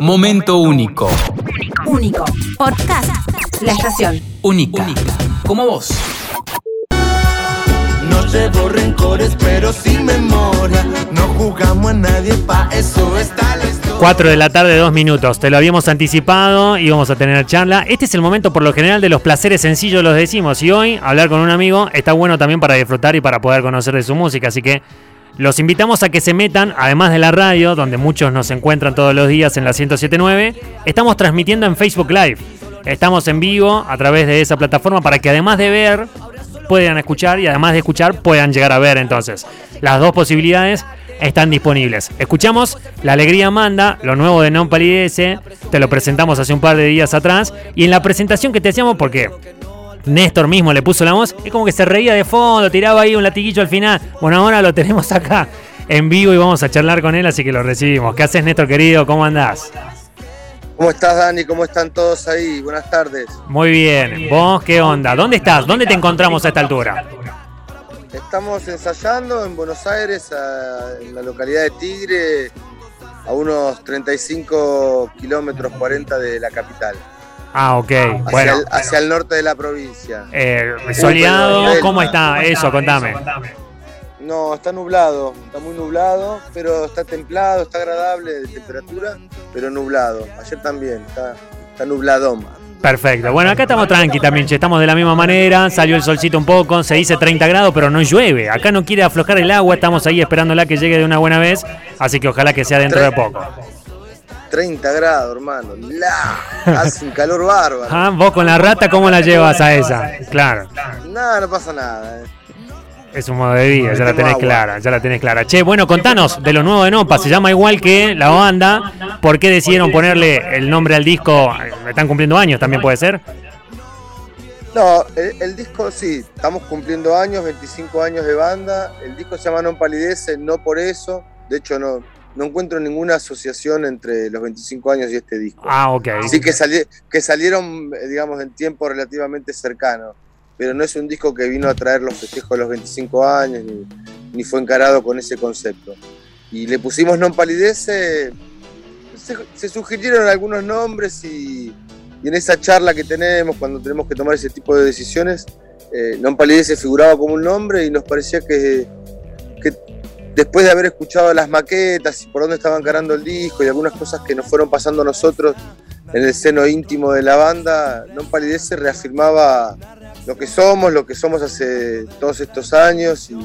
Momento único. Único. Podcast. La estación. Única. Como vos. No llevo rencores, pero sin memoria. No jugamos a nadie, pa' eso está la historia. 4 de la tarde, 2 minutos. Te lo habíamos anticipado, íbamos a tener charla. Este es el momento por lo general de los placeres sencillos, los decimos. Y hoy, hablar con un amigo está bueno también para disfrutar y para poder conocer de su música. Así que los invitamos a que se metan, además de la radio, donde muchos nos encuentran todos los días en la 1079. Estamos transmitiendo en Facebook Live. Estamos en vivo a través de esa plataforma para que además de ver, puedan escuchar y además de escuchar, puedan llegar a ver. Entonces, las dos posibilidades están disponibles. Escuchamos La Alegría Manda, lo nuevo de Non Palidece, te lo presentamos hace un par de días atrás, y en la presentación que te hacíamos, porque Néstor mismo le puso la voz, es como que se reía de fondo, tiraba ahí un latiguillo al final. Bueno, ahora lo tenemos acá en vivo y vamos a charlar con él, así que lo recibimos. ¿Qué haces, Néstor querido? ¿Cómo andás? ¿Cómo estás, Dani? ¿Cómo están todos ahí? Buenas tardes. Muy bien. ¿Vos qué onda? ¿Dónde estás? ¿Dónde te encontramos a esta altura? Estamos ensayando en Buenos Aires, a- en la localidad de Tigre, a unos 35 kilómetros 40 de la capital, Ah, ok. hacia, Bueno, el, hacia el norte de la provincia. eh, soleado, ¿cómo está eso? Contame. No, está nublado, está muy nublado, pero está templado, está agradable de temperatura, pero nublado. Ayer también, está, está nubladón. Perfecto. Bueno, acá estamos tranqui también, che. Estamos de la misma manera. Salió el solcito un poco. Se dice 30 grados, pero no llueve. Acá no quiere aflojar el agua. Estamos ahí esperándola que llegue de una buena vez. Así que ojalá que sea dentro de poco. 30 grados, hermano. La, hace un calor bárbaro. Ah, Vos con la rata, ¿cómo la llevas a esa? Claro. Nada, no pasa nada. eh. Es un modo de vida, ya la tenés clara, ya la tenés clara. Che, bueno, contanos de lo nuevo de Nopa, se llama igual que la banda. ¿Por qué decidieron ponerle el nombre al disco? Están cumpliendo años, también puede ser. No, el, el disco sí, estamos cumpliendo años, 25 años de banda. El disco se llama Non Palidece, no por eso. De hecho, no, no encuentro ninguna asociación entre los 25 años y este disco. Ah, ok. Sí que, sali- que salieron, eh, digamos, en tiempo relativamente cercano. Pero no es un disco que vino a traer los festejos de los 25 años, ni, ni fue encarado con ese concepto. Y le pusimos Non Palidece, se, se sugirieron algunos nombres y, y en esa charla que tenemos, cuando tenemos que tomar ese tipo de decisiones, eh, Non Palidece figuraba como un nombre y nos parecía que después de haber escuchado las maquetas y por dónde estaba encarando el disco y algunas cosas que nos fueron pasando a nosotros en el seno íntimo de la banda, Non Palidece reafirmaba lo que somos, lo que somos hace todos estos años y,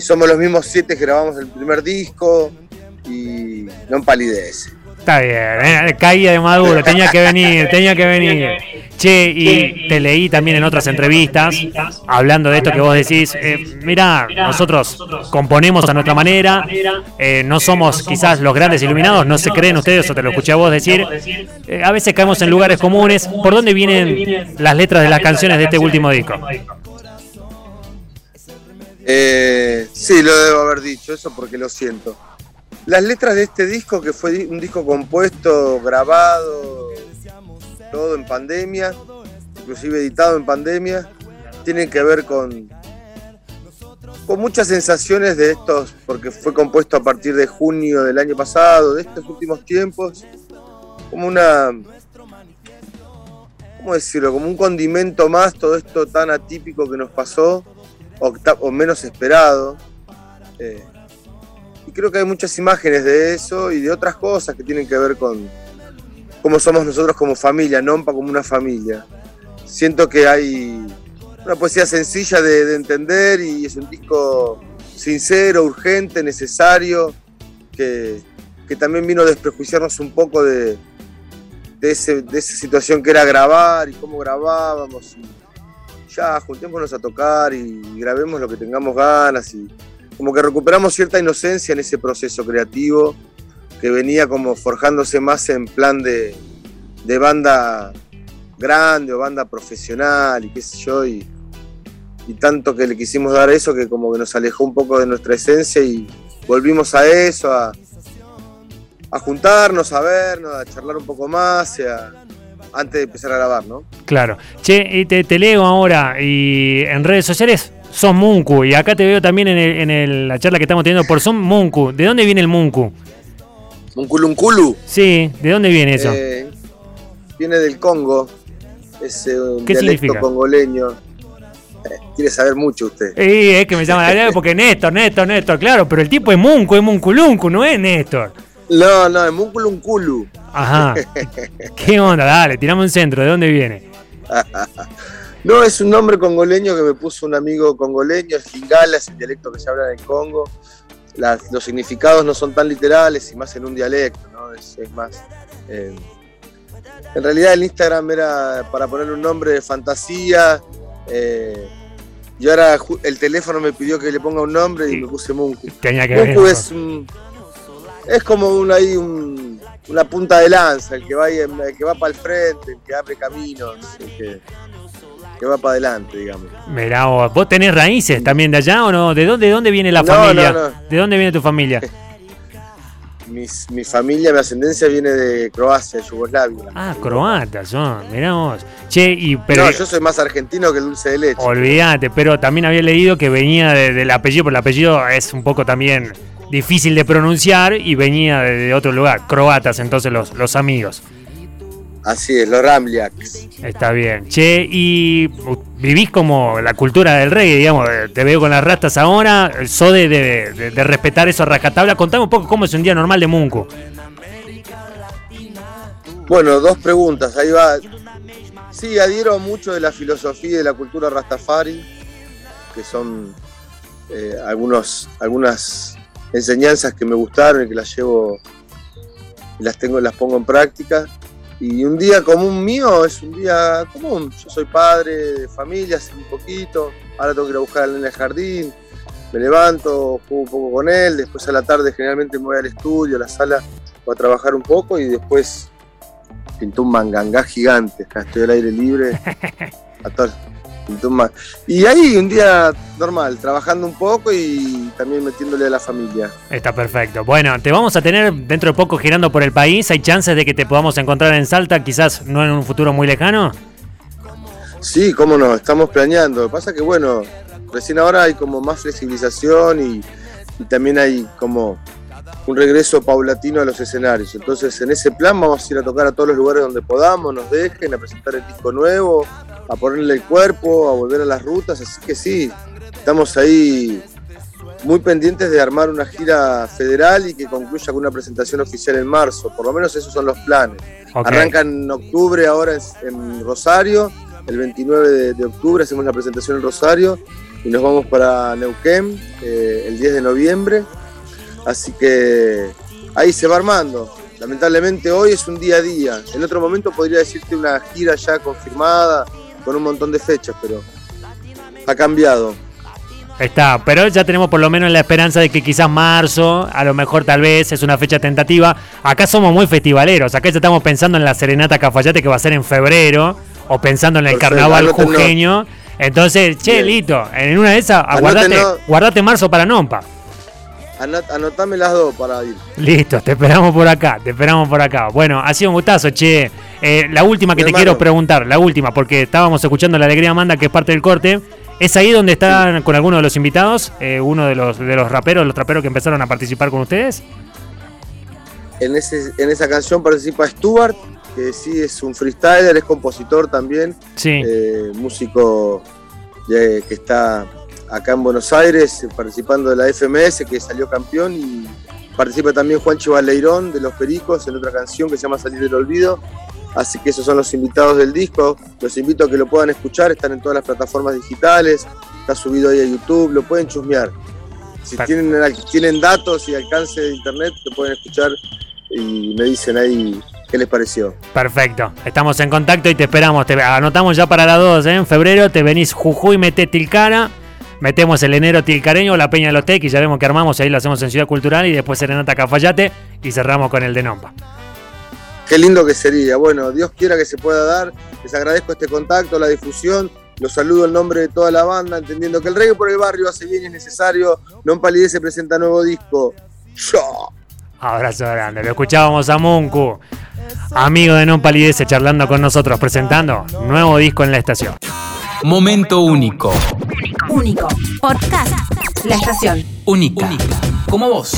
somos los mismos siete que grabamos el primer disco y Non Palidece. Está bien, eh, caía de maduro, tenía que venir, tenía que venir. Che, y te leí también en otras entrevistas, hablando de esto que vos decís, eh, mirá, nosotros componemos a nuestra manera, eh, no somos quizás los grandes iluminados, no se creen ustedes, o te lo escuché a vos decir, eh, a veces caemos en lugares comunes. ¿Por dónde vienen las letras de las canciones de este último disco? Eh, sí, lo debo haber dicho, eso porque lo siento. Las letras de este disco, que fue un disco compuesto, grabado, todo en pandemia, inclusive editado en pandemia, tienen que ver con, con muchas sensaciones de estos, porque fue compuesto a partir de junio del año pasado, de estos últimos tiempos, como una, ¿cómo decirlo? Como un condimento más, todo esto tan atípico que nos pasó o, menos esperado. Eh, y creo que hay muchas imágenes de eso y de otras cosas que tienen que ver con cómo somos nosotros como familia, Nompa como una familia. Siento que hay una poesía sencilla de, de entender y es un disco sincero, urgente, necesario, que, que también vino a desprejuiciarnos un poco de, de, ese- de esa situación que era grabar y cómo grabábamos. y ya, juntémonos a tocar y grabemos lo que tengamos ganas y como que recuperamos cierta inocencia en ese proceso creativo que venía como forjándose más en plan de, de banda grande o banda profesional y qué sé yo y, tanto que le quisimos dar eso que como que nos alejó un poco de nuestra esencia y volvimos a eso, a, a juntarnos, a vernos, a charlar un poco más, antes de empezar a grabar, ¿no? Claro. Che, te, te leo ahora y en redes sociales sos Munku y acá te veo también en, la charla que estamos teniendo por Zoom, Munku. ¿De dónde viene el Munku? Munculunculu. Sí, ¿de dónde viene eso? eh, viene del Congo. Es eh, un ¿Qué dialecto significa? congoleño. Eh, quiere saber mucho usted. Sí, es que me llaman la porque Néstor, Néstor, Néstor, claro, pero el tipo es Munco, es Munculuncu, no es Néstor. No, no, es Munculunculu. Ajá. ¿Qué onda? Dale, tirame un centro, ¿de dónde viene? No, es un nombre congoleño que me puso un amigo congoleño, el Lingala, es el dialecto que se habla en Congo. Las- los significados no son tan literales y más en un dialecto, ¿no? Es, es más. eh, en realidad el Instagram era para ponerle un nombre de fantasía. eh, y ahora el teléfono me pidió que le ponga un nombre y me puse Munku. Munku es un- es como un, ahí un- una punta de lanza, el que va ahí el que va para el frente, el que abre caminos, el que, que va para adelante, digamos. Mirá vos, ¿vos tenés raíces también de allá o no? ¿De dónde, de dónde viene la No, familia? no, no. ¿De dónde viene tu familia? Mis- mi familia, mi ascendencia viene de Croacia, Yugoslavia. Ah, croatas son, mirá vos. Che, y pero No, yo soy más argentino que el dulce de leche. olvídate, pero también había leído que venía de- del apellido, porque el apellido es un poco también difícil de pronunciar y venía de, de otro lugar, croatas, entonces los, los amigos. Así es, los Ramliaks. Está bien. Che, y vivís como la cultura del reggae, digamos, eh, te veo con las rastas ahora, sos de, de- de- de respetar eso a. Contame un poco cómo es un día normal de Munku. Bueno, dos preguntas, ahí va. Sí, adhiero mucho de la filosofía y de la cultura Rastafari, que son eh, algunos, algunas enseñanzas que me gustaron y que las llevo y las tengo, las pongo en práctica. Y un día común mío es un día común. Yo soy padre de familia hace un poquito, ahora tengo que ir a buscar al nene al jardín, me levanto, juego un poco con él, después a la tarde generalmente me voy al estudio, a la sala, voy a trabajar un poco. Y después pintó un mangangá gigante, acá estoy al aire libre. A todo- Y ahí un día normal, trabajando un poco y también metiéndole a la familia. Está perfecto. Bueno, te vamos a tener dentro de poco girando por el país. ¿Hay chances de que te podamos encontrar en Salta, quizás no en un futuro muy lejano? Sí, cómo no, estamos planeando. Lo que pasa que bueno, recién ahora hay como más flexibilización y, y también hay como un regreso paulatino a los escenarios. Entonces en ese plan vamos a ir a tocar a todos los lugares donde podamos, nos dejen, a presentar el disco nuevo, a ponerle el cuerpo, a volver a las rutas. Así que sí, estamos ahí muy pendientes de armar una gira federal y que concluya con una presentación oficial en marzo. Por lo menos esos son los planes. Ok. Arranca en octubre ahora en, en Rosario, el 29 de, de octubre hacemos la presentación en Rosario y nos vamos para Neuquén eh, el 10 de noviembre. Así que ahí se va armando. Lamentablemente hoy es un día a día. En otro momento podría decirte una gira ya confirmada con un montón de fechas, pero ha cambiado. Está, pero ya tenemos por lo menos la esperanza de que quizás marzo, a lo mejor tal vez es una fecha tentativa. Acá somos muy festivaleros, acá ya estamos pensando en la Serenata Cafayate que va a ser en febrero, o pensando en el Perfecto, carnaval jujeño. Entonces, che, Bien. Lito, en una de esas, aguardate, guardate marzo para Nompa. Anot- Anotame las dos para ir. Listo, te esperamos por acá, te esperamos por acá. Bueno, ha sido un gustazo, che. Eh, la última que Mi te hermano. quiero preguntar, la última, porque estábamos escuchando la alegría Amanda, que es parte del corte. ¿Es ahí donde están con alguno de los invitados? Eh, uno de los, de los raperos, los traperos que empezaron a participar con ustedes. En, ese, en esa canción participa Stuart, que sí es un freestyler, es compositor también. Sí. eh, músico de- que está acá en Buenos Aires participando de la FMS que salió campeón y participa también Juancho Baleirón de Los Pericos en otra canción que se llama Salir del Olvido. Así que esos son los invitados del disco. Los invito a que lo puedan escuchar, están en todas las plataformas digitales, está subido ahí a YouTube, lo pueden chusmear. Si tienen, tienen datos y alcance de internet, lo pueden escuchar y me dicen ahí qué les pareció. Perfecto. Estamos en contacto y te esperamos. Te anotamos ya para la 2, ¿eh? En febrero te venís Jujuy, mete Tilcara. Metemos el enero tilcareño, la Peña de los Tec y ya vemos que armamos. Ahí lo hacemos en Ciudad Cultural y después Serenata Cafayate y cerramos con el de Nompa. Qué lindo que sería. Bueno, Dios quiera que se pueda dar. Les agradezco este contacto, la difusión. Los saludo en nombre de toda la banda, entendiendo que el reggae por el barrio hace bien y es necesario. Non Palidez se presenta nuevo disco. Yo. Abrazo grande. Lo escuchábamos a Munku, amigo de Non Palidece, charlando con nosotros, presentando nuevo disco en la estación. Momento único. Único. Podcast. La estación. Única. Como vos.